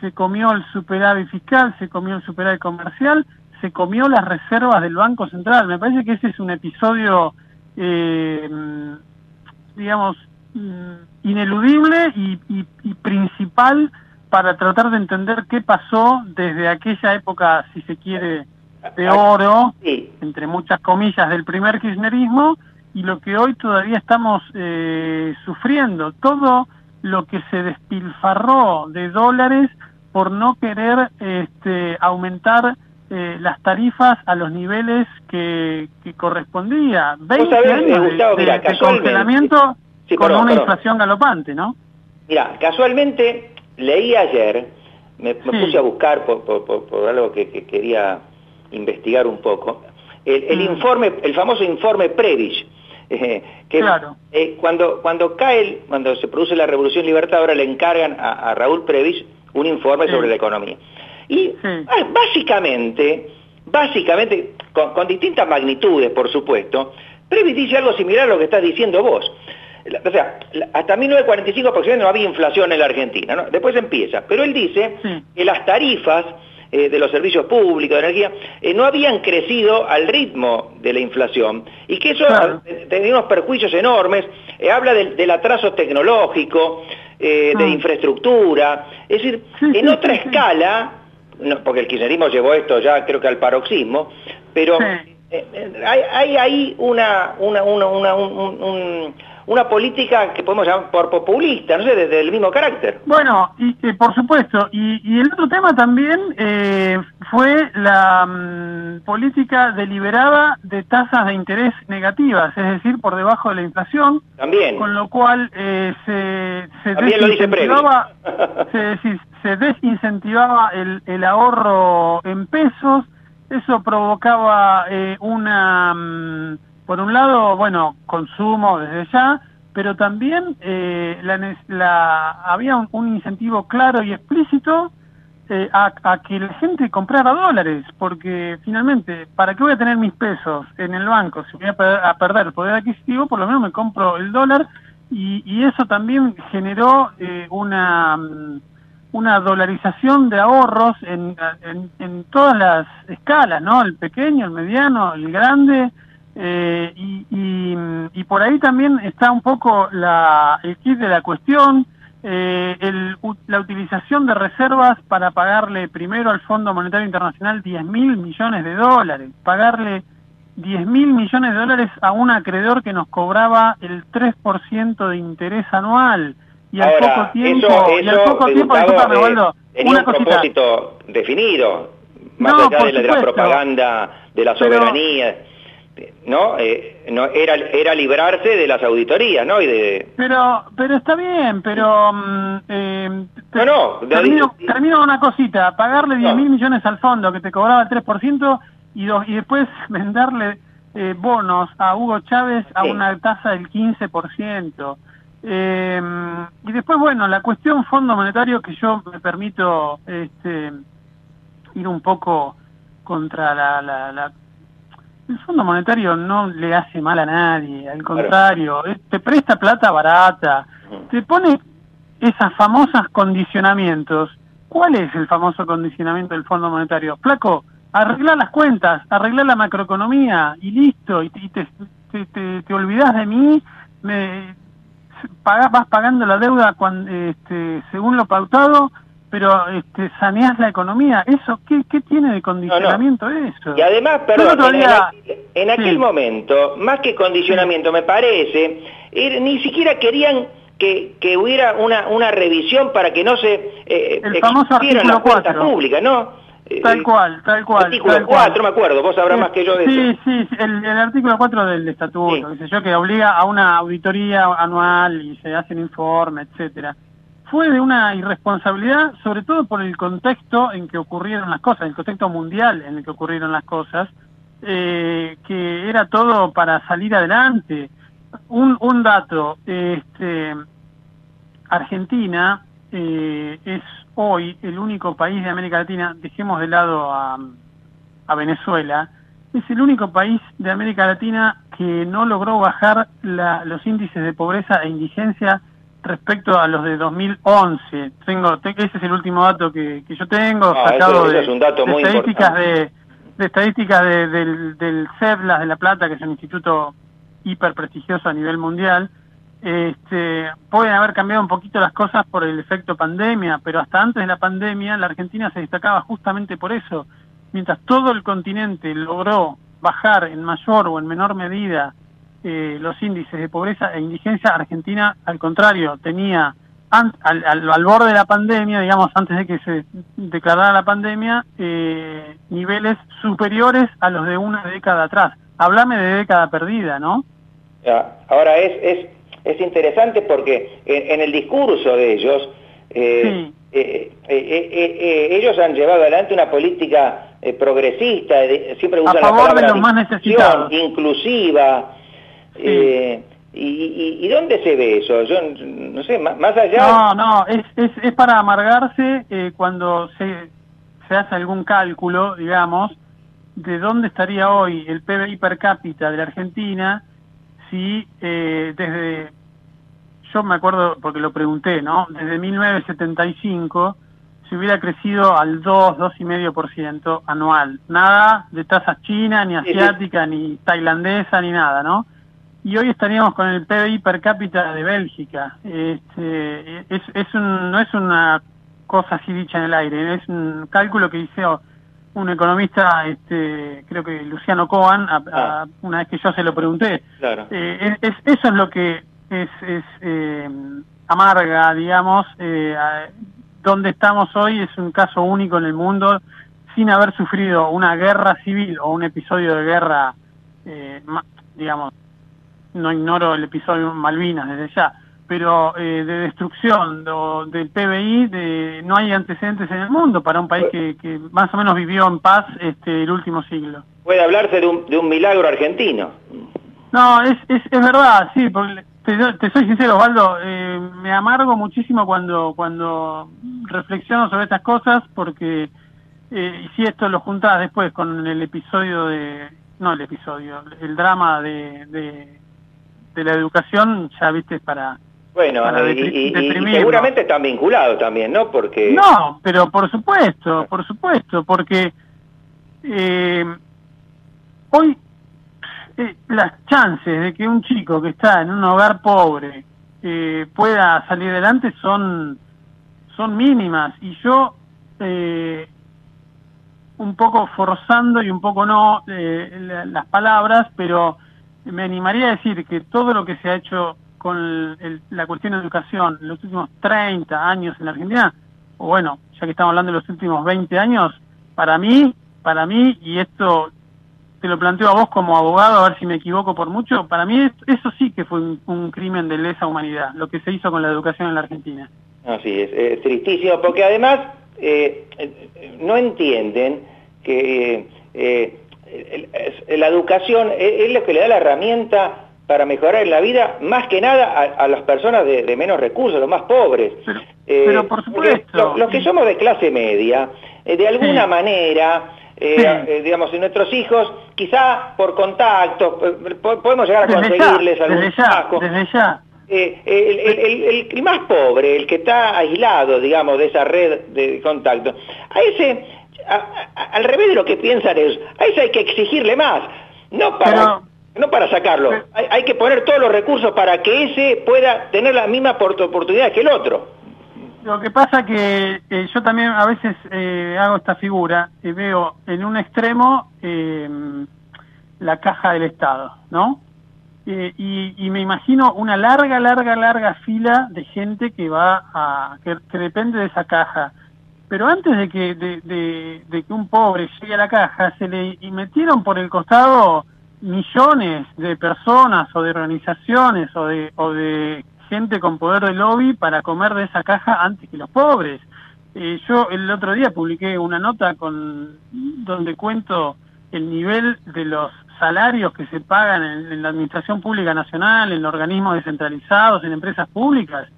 se comió el superávit fiscal, se comió el superávit comercial, se comió las reservas del Banco Central. Me parece que ese es un episodio, eh, digamos, mm, ineludible y principal para tratar de entender qué pasó desde aquella época, si se quiere, de oro, entre muchas comillas, del primer kirchnerismo, y lo que hoy todavía estamos eh, sufriendo. Todo lo que se despilfarró de dólares por no querer este, aumentar eh, las tarifas a los niveles que, correspondía. 20 años de, congelamiento con una inflación galopante, ¿no? Mira, casualmente leí ayer, me, puse a buscar por, algo que, quería investigar un poco, el, mm. informe, el famoso informe Previch, eh, que eh, cuando, cuando cae, cuando se produce la Revolución Libertadora, le encargan a, Raúl Previch un informe sobre la economía. Y ah, básicamente, básicamente, con, con, distintas magnitudes, por supuesto, Previch dice algo similar a lo que estás diciendo vos o sea, hasta 1945 aproximadamente no había inflación en la Argentina, ¿no? Después empieza, pero él dice que las tarifas eh, de los servicios públicos de energía eh, no habían crecido al ritmo de la inflación. Y que eso tenía unos perjuicios enormes, eh, habla del, atraso tecnológico, de ah. infraestructura, es decir, en otra escala, porque el kirchnerismo llevó esto ya creo que al paroxismo, pero hay, ahí una, una, una, un una política que podemos llamar por populista, no sé, desde el mismo carácter. Bueno, y, por supuesto, y, el otro tema también eh, fue la mm, política deliberada de tasas de interés negativas, es decir, por debajo de la inflación. También. Con lo cual eh, se, se desincentivaba, se, desincentivaba el, el ahorro en pesos, eso provocaba eh, una... Mm, por un lado, bueno, consumo desde ya, pero también eh, la, había un, incentivo claro y explícito eh, a, que la gente comprara dólares, porque finalmente, ¿para qué voy a tener mis pesos en el banco si voy a, perder el poder adquisitivo? Por lo menos me compro el dólar y, eso también generó eh, una, una dolarización de ahorros en, en, en todas las escalas, ¿no? El pequeño, el mediano, el grande, Eh, y, y, y, por ahí también está un poco la, el kit de la cuestión, eh, el, la utilización de reservas para pagarle primero al Fondo Monetario Internacional 10 mil millones de dólares, pagarle 10 mil millones de dólares a un acreedor que nos cobraba el 3% de interés anual. Y al Ahora, poco tiempo, eso, y al poco tiempo, eh, Waldo, tenía una un cosita. propósito definido, más No, allá de la, de la propaganda, de la Pero- soberanía, ¿no? Eh, no era, era librarse de las auditorías, ¿no? Y de, Pero, pero está bien, pero... mm, eh, te- No, no, de- termino, termino con una cosita, pagarle 10 No. mil millones al fondo que te cobraba el 3% y, dos- y después venderle eh, bonos a Hugo Chávez a Sí. una tasa del 15%. Eh, y después, bueno, la cuestión Fondo Monetario que yo me permito este, ir un poco contra la, la, la- el Fondo Monetario no le hace mal a nadie, al contrario, eh, te presta plata barata, te pone esas famosas condicionamientos. ¿Cuál es el famoso condicionamiento del Fondo Monetario? Flaco, arreglar las cuentas, arreglar la macroeconomía y listo, y, te, y te, te, te- te olvidás de mí, me, pagás- vas pagando la deuda cuan- este, según lo pautado, pero este, saneás la economía. ¿Eso qué, qué tiene de condicionamiento eso? Y además, perdón, en, aquel Sí. momento, más que condicionamiento, me parece, ni siquiera querían que, que hubiera una, una revisión para que no se eh, El famoso existieran las artículo cuentas 4. públicas, ¿no? Eh, Tal cual, tal cual. Artículo tal cual. 4, me acuerdo, vos sabrás Sí, más que yo de sí, eso. Sí, sí, el, el artículo 4 del estatuto, Sí. qué sé yo, que obliga a una auditoría anual y se hacen informes, etcétera. Fue de una irresponsabilidad, sobre todo por el contexto en que ocurrieron las cosas, el contexto mundial en el que ocurrieron las cosas, eh, que era todo para salir adelante. Un, un dato, este, Argentina eh, es hoy el único país de América Latina, dejemos de lado a, a Venezuela, es el único país de América Latina que no logró bajar la- los índices de pobreza e indigencia respecto a los de 2011. Tengo, te- ese es el último dato que, que yo tengo, Ah, sacado eso- eso de, es un dato de muy estadísticas de, de estadísticas de- del, del CEPLAS de La Plata, que es un instituto hiper prestigioso a nivel mundial. Este, pueden haber cambiado un poquito las cosas por el efecto pandemia, pero hasta antes de la pandemia la Argentina se destacaba justamente por eso. Mientras todo el continente logró bajar en mayor o en menor medida eh, los índices de pobreza e indigencia, Argentina, al contrario, tenía an- al, al- al borde de la pandemia, digamos, antes de que se declarara la pandemia, eh, niveles superiores a los de una década atrás. Háblame de década perdida, ¿no? Ahora es, es, es interesante porque en, en el discurso de ellos, eh, Sí. eh, eh, ellos han llevado adelante una política eh, progresista, de- siempre A usan la favor de palabra los más necesitados. inclusiva. Eh, y, y- y dónde se ve eso? Yo no sé, más, más allá... No, no, es, es, es para amargarse eh, cuando se, se hace algún cálculo, digamos, de dónde estaría hoy el PBI per cápita de la Argentina si eh, desde, yo me acuerdo porque lo pregunté, ¿no? Desde 1975 si hubiera crecido al 2, 2,5% anual. Nada de tasas china, ni asiática, ni tailandesa, ni nada, ¿no? Y hoy estaríamos con el PBI per cápita de Bélgica. Este, es, es un, no es una cosa así dicha en el aire, es un cálculo que hizo un economista, este, creo que Luciano Coan, a- a- Ah. una vez que yo se lo pregunté. Claro. Eh, es, es- eso es lo que es, es eh, amarga, digamos, eh, a- donde estamos hoy es un caso único en el mundo, sin haber sufrido una guerra civil o un episodio de guerra, eh, digamos, no ignoro el episodio Malvinas desde ya, pero eh, de destrucción do- del PBI de, no hay antecedentes en el mundo para un país que, que más o menos vivió en paz este, el último siglo. Puede hablarse de un, de un milagro argentino. No, es, es, es verdad, sí, porque te, te soy sincero, Osvaldo, eh, me amargo muchísimo cuando, cuando reflexiono sobre estas cosas, porque eh, si esto lo juntás después con el episodio de, no el episodio, el drama de, de, de la educación, ya viste, para... Bueno, Para y, seguramente están vinculados también, ¿no? Porque... No, pero por supuesto, por supuesto, porque eh, hoy eh, las chances de que un chico que está en un hogar pobre eh, pueda salir adelante son, son mínimas. Y yo, eh, un poco forzando y un poco no eh, las palabras, pero me animaría a decir que todo lo que se ha hecho con la cuestión de educación en los últimos 30 años en la Argentina, o bueno, ya que estamos hablando de los últimos 20 años, para mí, para mí, y esto te lo planteo a vos como abogado, a ver si me equivoco por mucho, para mí eso sí que fue un, crimen de lesa humanidad, lo que se hizo con la educación en la Argentina. Así es, es tristísimo, porque además eh, no entienden que eh, la educación es, lo que le da la herramienta para mejorar en la vida, más que nada a, las personas de, menos recursos, los más pobres. Pero, eh, por supuesto. Los, que somos de clase media, de alguna manera eh, eh, digamos, en nuestros hijos, quizá por contacto, eh, podemos llegar a conseguirles algún desde ya, desde ya. el, más pobre, el que está aislado, digamos, de esa red de contacto, a ese, al revés de lo que piensan ellos, a ese hay que exigirle más, no para... no para sacarlo, hay, hay, que poner todos los recursos para que ese pueda tener la misma oportunidad que el otro. Lo que pasa que eh, yo también a veces eh, hago esta figura y veo en un extremo em, la caja del Estado, ¿no? Eh, y, me imagino una larga, larga, larga fila de gente que va a, que, depende de esa caja. Pero antes de que, de, que un pobre llegue a la caja, se le metieron por el costado millones de personas o de organizaciones o de, o de gente con poder de lobby para comer de esa caja antes que los pobres. Eh, yo el otro día publiqué una nota con donde cuento el nivel de los salarios que se pagan en, la Administración Pública Nacional, en organismos descentralizados, en empresas públicas,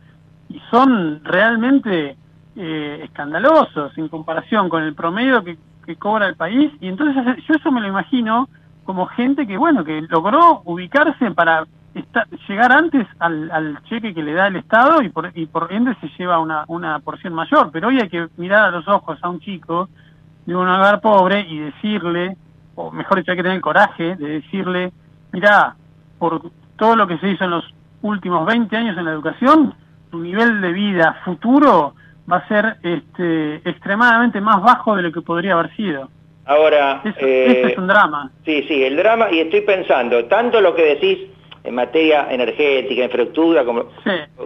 y son realmente eh, escandalosos en comparación con el promedio que, cobra el país. Y entonces yo eso me lo imagino como gente que, bueno, que logró ubicarse para llegar antes al, cheque que le da el Estado y por, y por ende se lleva una, una porción mayor. Pero hoy hay que mirar a los ojos a un chico de un hogar pobre y decirle, o mejor dicho, hay que tener el coraje de decirle, mira, por todo lo que se hizo en los últimos 20 años en la educación, tu nivel de vida futuro va a ser este, extremadamente más bajo de lo que podría haber sido. Ahora, eso, es eh, un drama. Sí, sí, el drama, y estoy pensando, tanto lo que decís en materia energética, infraestructura, como,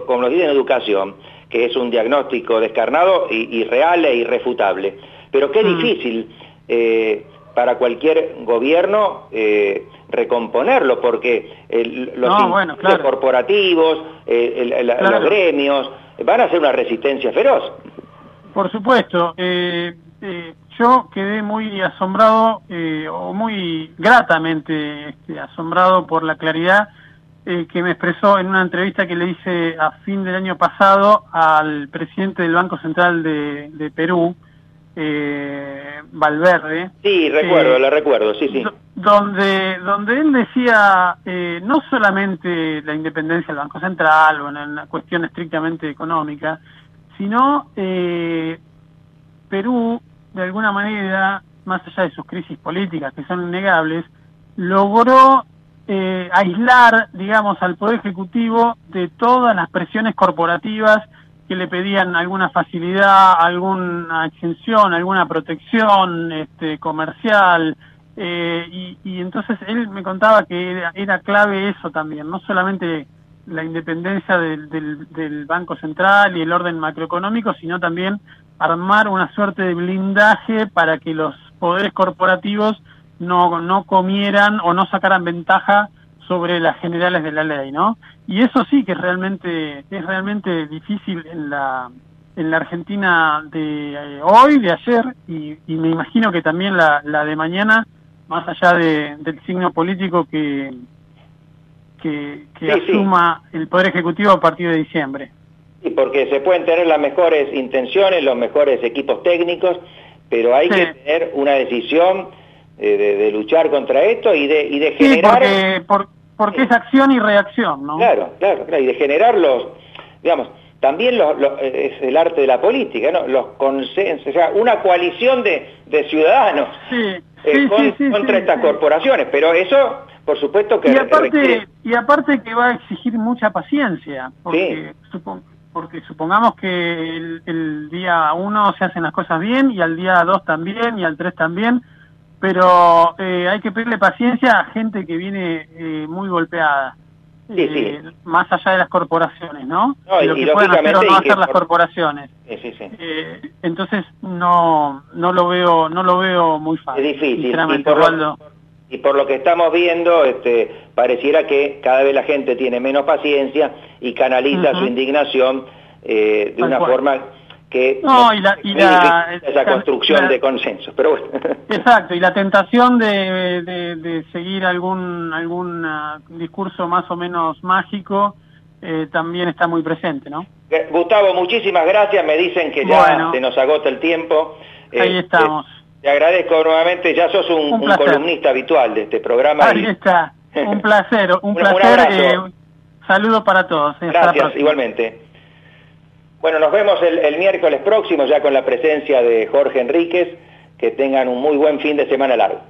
como lo dice en educación, que es un diagnóstico descarnado y, real e irrefutable. Pero qué mm. difícil eh, para cualquier gobierno eh, recomponerlo, porque los corporativos, los gremios, van a ser una resistencia feroz. Por supuesto. Eh, yo quedé muy asombrado, o muy gratamente este, asombrado por la claridad eh, que me expresó en una entrevista que le hice a fin del año pasado al presidente del Banco Central de, Perú, eh, Valverde. Sí, recuerdo, eh, la recuerdo, sí, sí. Donde, donde él decía no solamente la independencia del Banco Central o en una cuestión estrictamente económica, sino Perú, de alguna manera, más allá de sus crisis políticas, que son innegables, logró eh, aislar, digamos, al Poder Ejecutivo de todas las presiones corporativas que le pedían alguna facilidad, alguna exención, alguna protección este, comercial. Eh, y, entonces él me contaba que era, clave eso también, no solamente la independencia del, del, Banco Central y el orden macroeconómico, sino también armar una suerte de blindaje para que los poderes corporativos no, no comieran o no sacaran ventaja sobre las generales de la ley, ¿no? Y eso sí que es realmente, es realmente difícil en la, en la Argentina de eh, hoy, de ayer, y, me imagino que también la, la de mañana, más allá del signo político que, que, asuma el Poder Ejecutivo a partir de diciembre. Sí, porque se pueden tener las mejores intenciones, los mejores equipos técnicos, pero hay que tener una decisión de, luchar contra esto y de, y de generar... porque, porque es acción y reacción, ¿no? Claro, claro, claro, y de generar los, digamos, también es el arte de la política, ¿no? Los consensos, o sea, una coalición de, ciudadanos sí, eh, contra estas corporaciones, pero eso, Por supuesto que y aparte requiere- y aparte que va a exigir mucha paciencia porque, porque supongamos que el, el día uno se hacen las cosas bien y al día dos también y al tres también pero eh, hay que pedirle paciencia a gente que viene eh, muy golpeada Sí, eh, más allá de las corporaciones no, No, y- lo y que puedan hacer o no y hacer las por- corporaciones Sí, sí, sí. Eh, entonces no no lo veo no lo veo muy fácil Es difícil. Y por, lo, y por lo que estamos viendo, este, pareciera que cada vez la gente tiene menos paciencia y canaliza su indignación eh, de una cual. forma que No, y la- y esa construcción la- de consenso. Pero bueno, Exacto, y la tentación de, de, de seguir algún algún ah, discurso más o menos mágico eh, también está muy presente, ¿no? Eh, Gustavo, muchísimas gracias. Me dicen que ya Bueno. se nos agota el tiempo. Ahí Este, estamos. Te agradezco nuevamente. Ya sos un, Un un placer. columnista habitual de este programa. Ahí y- está, un placer, un Un- placer. eh, saludo para todos. La Gracias, igualmente. Bueno, nos vemos el, miércoles próximo ya con la presencia de Jorge Enríquez. Que tengan un muy buen fin de semana largo.